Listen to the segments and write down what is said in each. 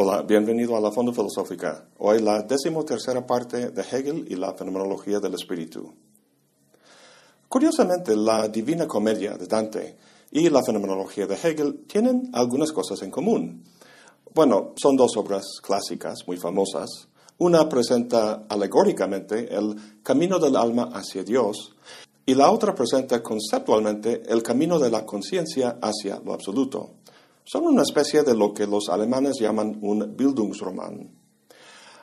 Hola, bienvenido a la Fondo Filosófica. Hoy la decimotercera parte de Hegel y la fenomenología del espíritu. Curiosamente, la Divina Comedia de Dante y la fenomenología de Hegel tienen algunas cosas en común. Bueno, son dos obras clásicas muy famosas. Una presenta alegóricamente el camino del alma hacia Dios y la otra presenta conceptualmente el camino de la conciencia hacia lo absoluto. Son una especie de lo que los alemanes llaman un Bildungsroman.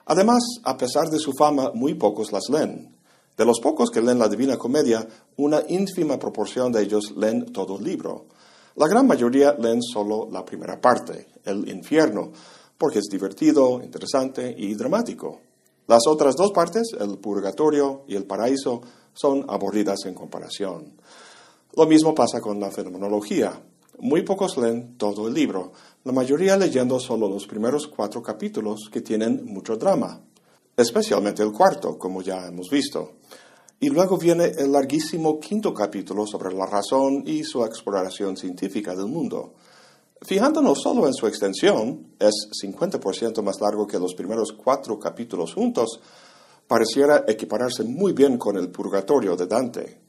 Además, a pesar de su fama, muy pocos las leen. De los pocos que leen la Divina Comedia, una ínfima proporción de ellos leen todo el libro. La gran mayoría leen solo la primera parte, el infierno, porque es divertido, interesante y dramático. Las otras dos partes, el purgatorio y el paraíso, son aburridas en comparación. Lo mismo pasa con la fenomenología. Muy pocos leen todo el libro, la mayoría leyendo solo los primeros cuatro capítulos que tienen mucho drama, especialmente el cuarto, como ya hemos visto. Y luego viene el larguísimo quinto capítulo sobre la razón y su exploración científica del mundo. Fijándonos solo en su extensión, es 50% más largo que los primeros cuatro capítulos juntos, pareciera equipararse muy bien con el purgatorio de Dante.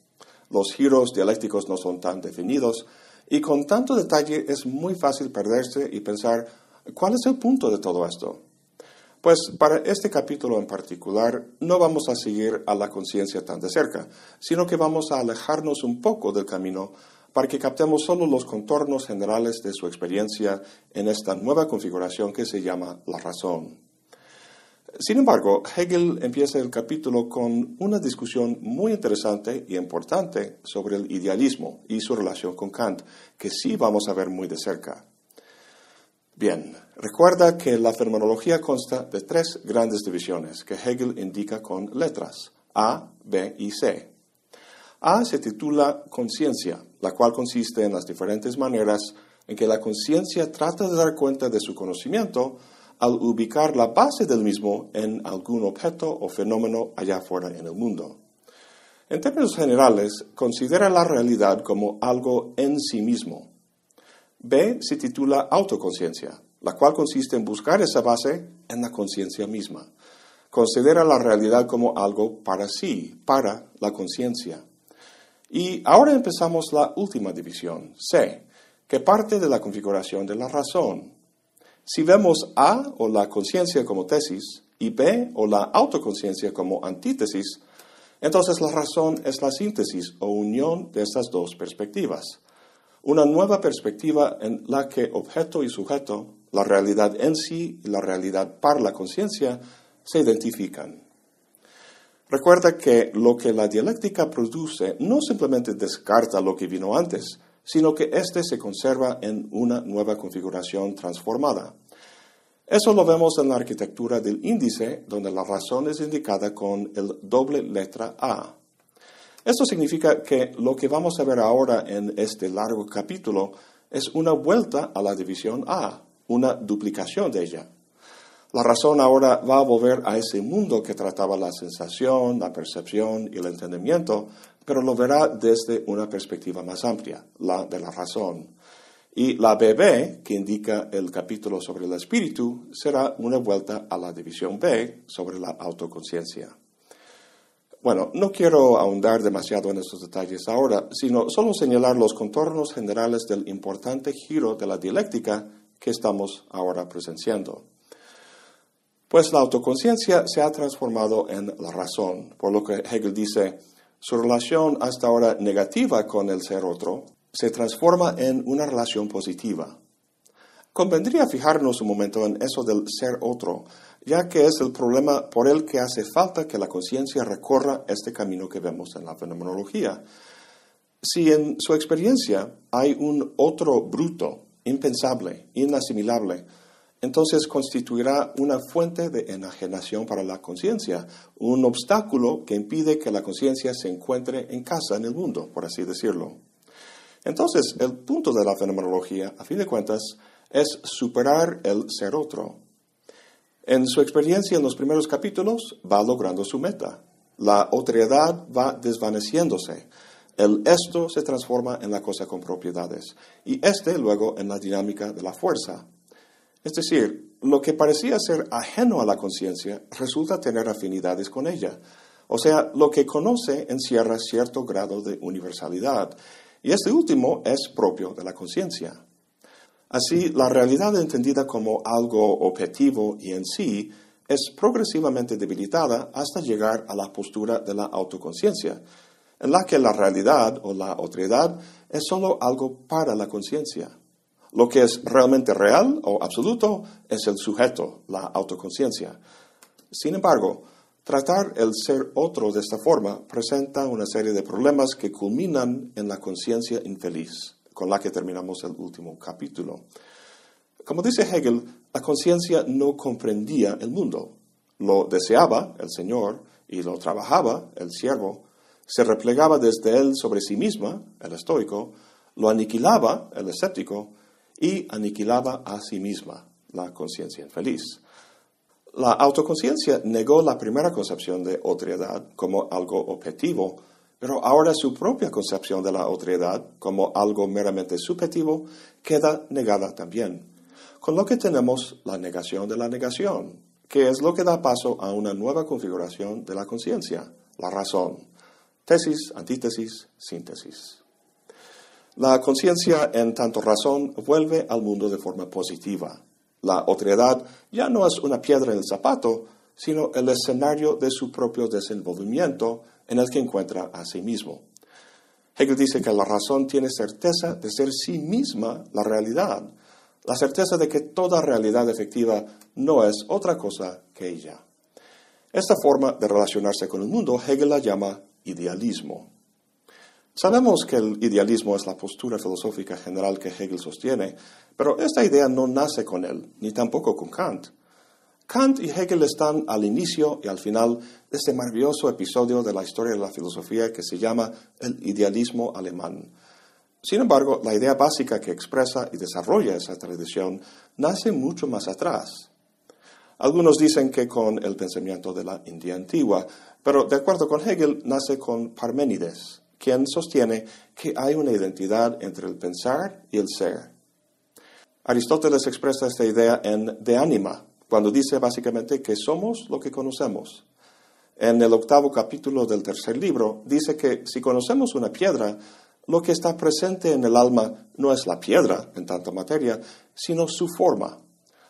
Los giros dialécticos no son tan definidos, y con tanto detalle es muy fácil perderse y pensar, ¿cuál es el punto de todo esto? Pues para este capítulo en particular no vamos a seguir a la conciencia tan de cerca, sino que vamos a alejarnos un poco del camino para que captemos solo los contornos generales de su experiencia en esta nueva configuración que se llama la razón. Sin embargo, Hegel empieza el capítulo con una discusión muy interesante y importante sobre el idealismo y su relación con Kant, que sí vamos a ver muy de cerca. Bien, recuerda que la fenomenología consta de tres grandes divisiones que Hegel indica con letras, A, B y C. A se titula conciencia, la cual consiste en las diferentes maneras en que la conciencia trata de dar cuenta de su conocimiento al ubicar la base del mismo en algún objeto o fenómeno allá afuera en el mundo. En términos generales, considera la realidad como algo en sí mismo. B se titula autoconciencia, la cual consiste en buscar esa base en la conciencia misma. Considera la realidad como algo para sí, para la conciencia. Y ahora empezamos la última división, C, que parte de la configuración de la razón, si vemos A o la conciencia como tesis y B o la autoconciencia como antítesis, entonces la razón es la síntesis o unión de estas dos perspectivas. Una nueva perspectiva en la que objeto y sujeto, la realidad en sí y la realidad para la conciencia, se identifican. Recuerda que lo que la dialéctica produce no simplemente descarta lo que vino antes, sino que éste se conserva en una nueva configuración transformada. Eso lo vemos en la arquitectura del índice, donde la razón es indicada con el doble letra A. Esto significa que lo que vamos a ver ahora en este largo capítulo es una vuelta a la división A, una duplicación de ella. La razón ahora va a volver a ese mundo que trataba la sensación, la percepción y el entendimiento, pero lo verá desde una perspectiva más amplia, la de la razón. Y la BB, que indica el capítulo sobre el espíritu, será una vuelta a la división B sobre la autoconciencia. Bueno, no quiero ahondar demasiado en estos detalles ahora, sino solo señalar los contornos generales del importante giro de la dialéctica que estamos ahora presenciando. Pues la autoconciencia se ha transformado en la razón, por lo que Hegel dice, su relación hasta ahora negativa con el ser otro se transforma en una relación positiva. Convendría fijarnos un momento en eso del ser otro, ya que es el problema por el que hace falta que la conciencia recorra este camino que vemos en la fenomenología. Si en su experiencia hay un otro bruto, impensable, inasimilable, entonces constituirá una fuente de enajenación para la conciencia, un obstáculo que impide que la conciencia se encuentre en casa en el mundo, por así decirlo. Entonces, el punto de la fenomenología, a fin de cuentas, es superar el ser otro. En su experiencia en los primeros capítulos, va logrando su meta. La otredad va desvaneciéndose. El esto se transforma en la cosa con propiedades y este luego en la dinámica de la fuerza. Es decir, lo que parecía ser ajeno a la conciencia resulta tener afinidades con ella. O sea, lo que conoce encierra cierto grado de universalidad, y este último es propio de la conciencia. Así, la realidad entendida como algo objetivo y en sí es progresivamente debilitada hasta llegar a la postura de la autoconciencia, en la que la realidad o la otredad es solo algo para la conciencia. Lo que es realmente real o absoluto es el sujeto, la autoconciencia. Sin embargo, tratar el ser otro de esta forma presenta una serie de problemas que culminan en la conciencia infeliz, con la que terminamos el último capítulo. Como dice Hegel, la conciencia no comprendía el mundo. Lo deseaba el Señor y lo trabajaba el siervo, se replegaba desde él sobre sí misma, el estoico, lo aniquilaba el escéptico y aniquilaba a sí misma, la conciencia infeliz. La autoconciencia negó la primera concepción de otredad como algo objetivo, pero ahora su propia concepción de la otredad como algo meramente subjetivo queda negada también. Con lo que tenemos la negación de la negación, que es lo que da paso a una nueva configuración de la conciencia, la razón. Tesis, antítesis, síntesis. La conciencia en tanto razón vuelve al mundo de forma positiva. La otredad ya no es una piedra en el zapato, sino el escenario de su propio desenvolvimiento en el que encuentra a sí mismo. Hegel dice que la razón tiene certeza de ser sí misma la realidad, la certeza de que toda realidad efectiva no es otra cosa que ella. Esta forma de relacionarse con el mundo Hegel la llama idealismo. Sabemos que el idealismo es la postura filosófica general que Hegel sostiene, pero esta idea no nace con él, ni tampoco con Kant. Kant y Hegel están al inicio y al final de este maravilloso episodio de la historia de la filosofía que se llama el idealismo alemán. Sin embargo, la idea básica que expresa y desarrolla esa tradición nace mucho más atrás. Algunos dicen que con el pensamiento de la India antigua, pero de acuerdo con Hegel, nace con Parménides, quien sostiene que hay una identidad entre el pensar y el ser. Aristóteles expresa esta idea en De Anima, cuando dice básicamente que somos lo que conocemos. En el octavo capítulo del tercer libro dice que si conocemos una piedra, lo que está presente en el alma no es la piedra en tanta materia, sino su forma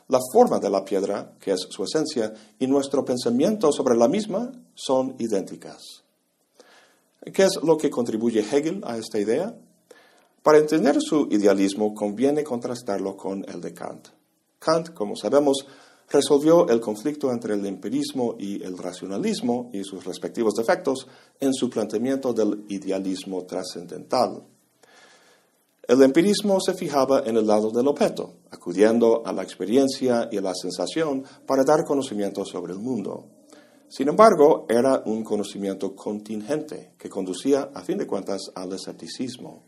la forma de la piedra, que es su esencia, y nuestro pensamiento sobre la misma son idénticas. ¿Qué es lo que contribuye Hegel a esta idea? Para entender su idealismo conviene contrastarlo con el de Kant. Kant, como sabemos, resolvió el conflicto entre el empirismo y el racionalismo y sus respectivos defectos en su planteamiento del idealismo trascendental. El empirismo se fijaba en el lado del objeto, acudiendo a la experiencia y a la sensación para dar conocimiento sobre el mundo. Sin embargo, era un conocimiento contingente que conducía, a fin de cuentas, al escepticismo.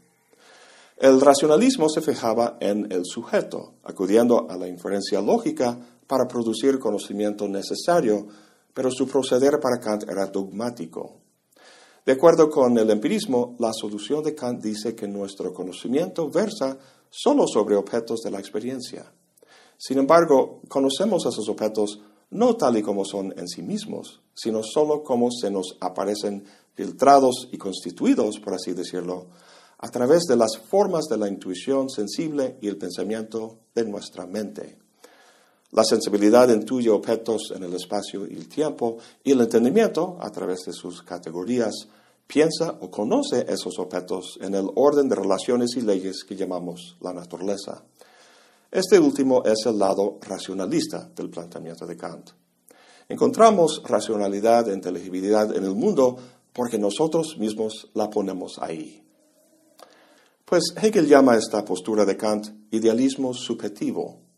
El racionalismo se fijaba en el sujeto, acudiendo a la inferencia lógica para producir conocimiento necesario, pero su proceder para Kant era dogmático. De acuerdo con el empirismo, la solución de Kant dice que nuestro conocimiento versa solo sobre objetos de la experiencia. Sin embargo, conocemos esos objetos no tal y como son en sí mismos, sino solo como se nos aparecen filtrados y constituidos, por así decirlo, a través de las formas de la intuición sensible y el pensamiento de nuestra mente. La sensibilidad intuye objetos en el espacio y el tiempo y el entendimiento, a través de sus categorías, piensa o conoce esos objetos en el orden de relaciones y leyes que llamamos la naturaleza. Este último es el lado racionalista del planteamiento de Kant. Encontramos racionalidad e inteligibilidad en el mundo porque nosotros mismos la ponemos ahí. Pues Hegel llama esta postura de Kant idealismo subjetivo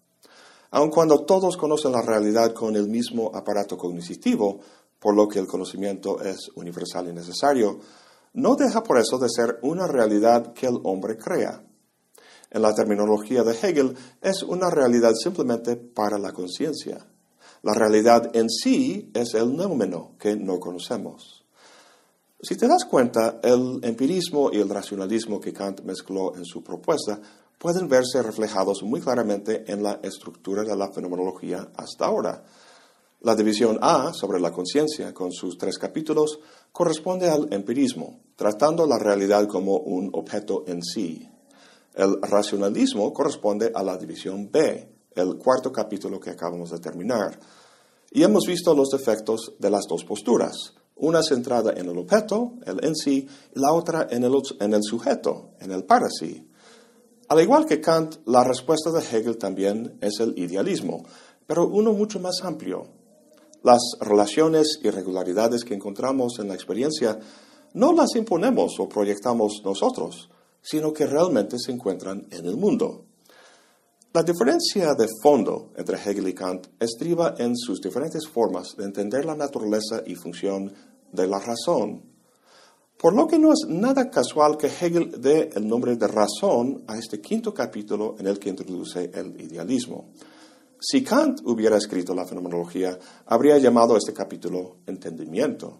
Aun cuando todos conocen la realidad con el mismo aparato cognitivo, por lo que el conocimiento es universal y necesario, no deja por eso de ser una realidad que el hombre crea. En la terminología de Hegel, es una realidad simplemente para la conciencia. La realidad en sí es el nómeno que no conocemos. Si te das cuenta, el empirismo y el racionalismo que Kant mezcló en su propuesta pueden verse reflejados muy claramente en la estructura de la fenomenología hasta ahora. La división A sobre la conciencia, con sus tres capítulos, corresponde al empirismo, tratando la realidad como un objeto en sí. El racionalismo corresponde a la división B, el cuarto capítulo que acabamos de terminar. Y hemos visto los defectos de las dos posturas, una centrada en el objeto, el en sí, y la otra en el, sujeto, en el para sí. Al igual que Kant, la respuesta de Hegel también es el idealismo, pero uno mucho más amplio, las relaciones y regularidades que encontramos en la experiencia no las imponemos o proyectamos nosotros, sino que realmente se encuentran en el mundo. La diferencia de fondo entre Hegel y Kant estriba en sus diferentes formas de entender la naturaleza y función de la razón, por lo que no es nada casual que Hegel dé el nombre de razón a este quinto capítulo en el que introduce el idealismo. Si Kant hubiera escrito la fenomenología, habría llamado este capítulo entendimiento.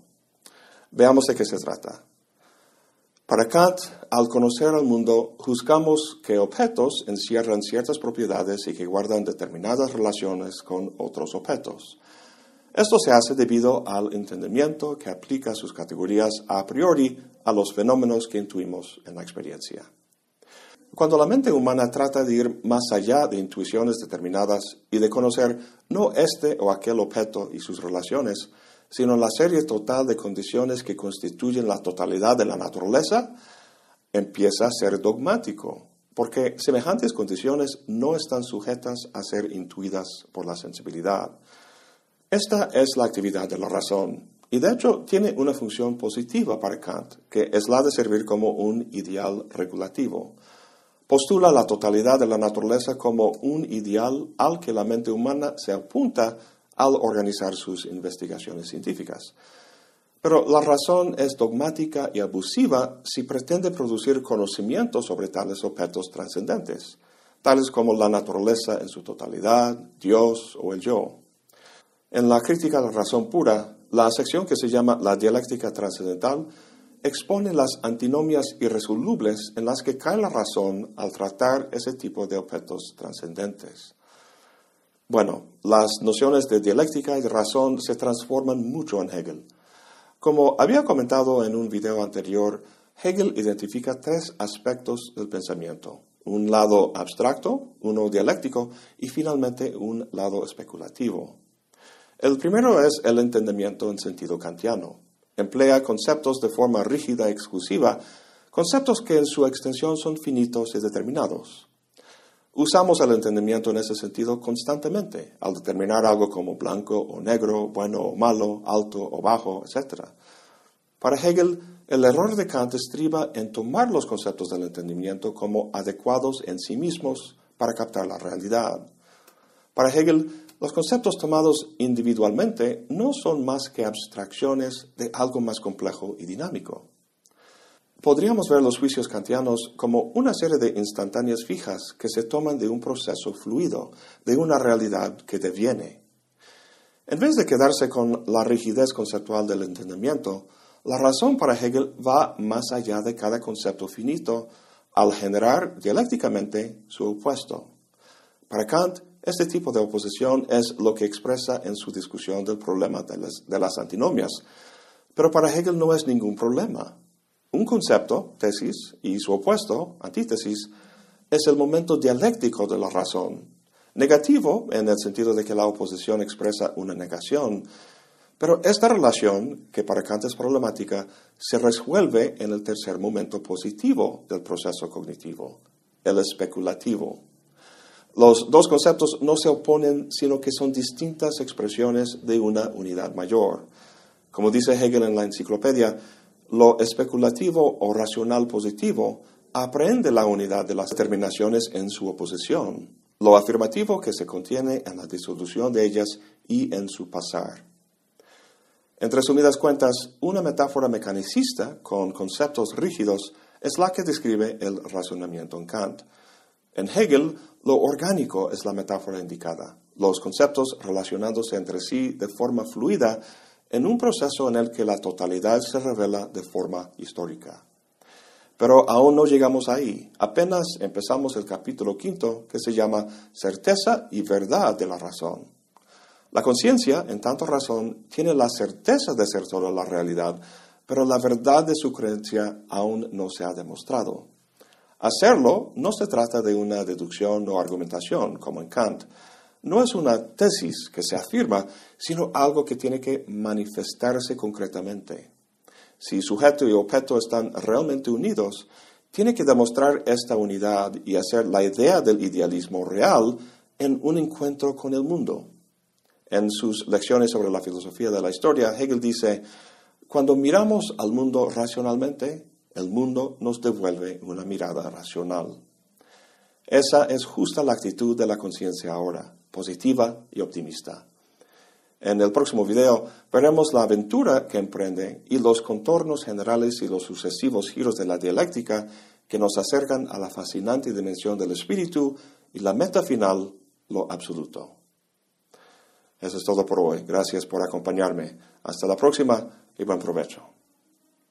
Veamos de qué se trata. Para Kant, al conocer al mundo, juzgamos que objetos encierran ciertas propiedades y que guardan determinadas relaciones con otros objetos. Esto se hace debido al entendimiento que aplica sus categorías a priori a los fenómenos que intuimos en la experiencia. Cuando la mente humana trata de ir más allá de intuiciones determinadas y de conocer no este o aquel objeto y sus relaciones, sino la serie total de condiciones que constituyen la totalidad de la naturaleza, empieza a ser dogmático, porque semejantes condiciones no están sujetas a ser intuidas por la sensibilidad. Esta es la actividad de la razón, y de hecho tiene una función positiva para Kant, que es la de servir como un ideal regulativo postula la totalidad de la naturaleza como un ideal al que la mente humana se apunta al organizar sus investigaciones científicas. Pero la razón es dogmática y abusiva si pretende producir conocimiento sobre tales objetos trascendentes, tales como la naturaleza en su totalidad, Dios o el yo. En la crítica de la razón pura, la sección que se llama la dialéctica trascendental expone las antinomias irresolubles en las que cae la razón al tratar ese tipo de objetos trascendentes. Bueno, las nociones de dialéctica y de razón se transforman mucho en Hegel. Como había comentado en un video anterior, Hegel identifica tres aspectos del pensamiento, un lado abstracto, uno dialéctico y finalmente un lado especulativo. El primero es el entendimiento en sentido kantiano emplea conceptos de forma rígida y exclusiva, conceptos que en su extensión son finitos y determinados. Usamos el entendimiento en ese sentido constantemente, al determinar algo como blanco o negro, bueno o malo, alto o bajo, etc. Para Hegel, el error de Kant estriba en tomar los conceptos del entendimiento como adecuados en sí mismos para captar la realidad. Para Hegel, los conceptos tomados individualmente no son más que abstracciones de algo más complejo y dinámico. Podríamos ver los juicios kantianos como una serie de instantáneas fijas que se toman de un proceso fluido, de una realidad que deviene. En vez de quedarse con la rigidez conceptual del entendimiento, la razón para Hegel va más allá de cada concepto finito al generar dialécticamente su opuesto. Para Kant, este tipo de oposición es lo que expresa en su discusión del problema de las, antinomias. Pero para Hegel no es ningún problema. Un concepto, tesis, y su opuesto, antítesis, es el momento dialéctico de la razón. Negativo en el sentido de que la oposición expresa una negación, pero esta relación, que para Kant es problemática, se resuelve en el tercer momento positivo del proceso cognitivo, el especulativo. Los dos conceptos no se oponen, sino que son distintas expresiones de una unidad mayor. Como dice Hegel en la enciclopedia, lo especulativo o racional positivo aprende la unidad de las determinaciones en su oposición, lo afirmativo que se contiene en la disolución de ellas y en su pasar. En resumidas cuentas, una metáfora mecanicista con conceptos rígidos es la que describe el razonamiento en Kant. En Hegel, lo orgánico es la metáfora indicada, los conceptos relacionándose entre sí de forma fluida en un proceso en el que la totalidad se revela de forma histórica. Pero aún no llegamos ahí. Apenas empezamos el capítulo quinto que se llama Certeza y Verdad de la Razón. La conciencia, en tanto razón, tiene la certeza de ser toda la realidad, pero la verdad de su creencia aún no se ha demostrado. Hacerlo no se trata de una deducción o argumentación, como en Kant. No es una tesis que se afirma, sino algo que tiene que manifestarse concretamente. Si sujeto y objeto están realmente unidos, tiene que demostrar esta unidad y hacer la idea del idealismo real en un encuentro con el mundo. En sus lecciones sobre la filosofía de la historia, Hegel dice, cuando miramos al mundo racionalmente, el mundo nos devuelve una mirada racional. Esa es justa la actitud de la conciencia ahora, positiva y optimista. En el próximo video veremos la aventura que emprende y los contornos generales y los sucesivos giros de la dialéctica que nos acercan a la fascinante dimensión del espíritu y la meta final, lo absoluto. Eso es todo por hoy. Gracias por acompañarme. Hasta la próxima y buen provecho.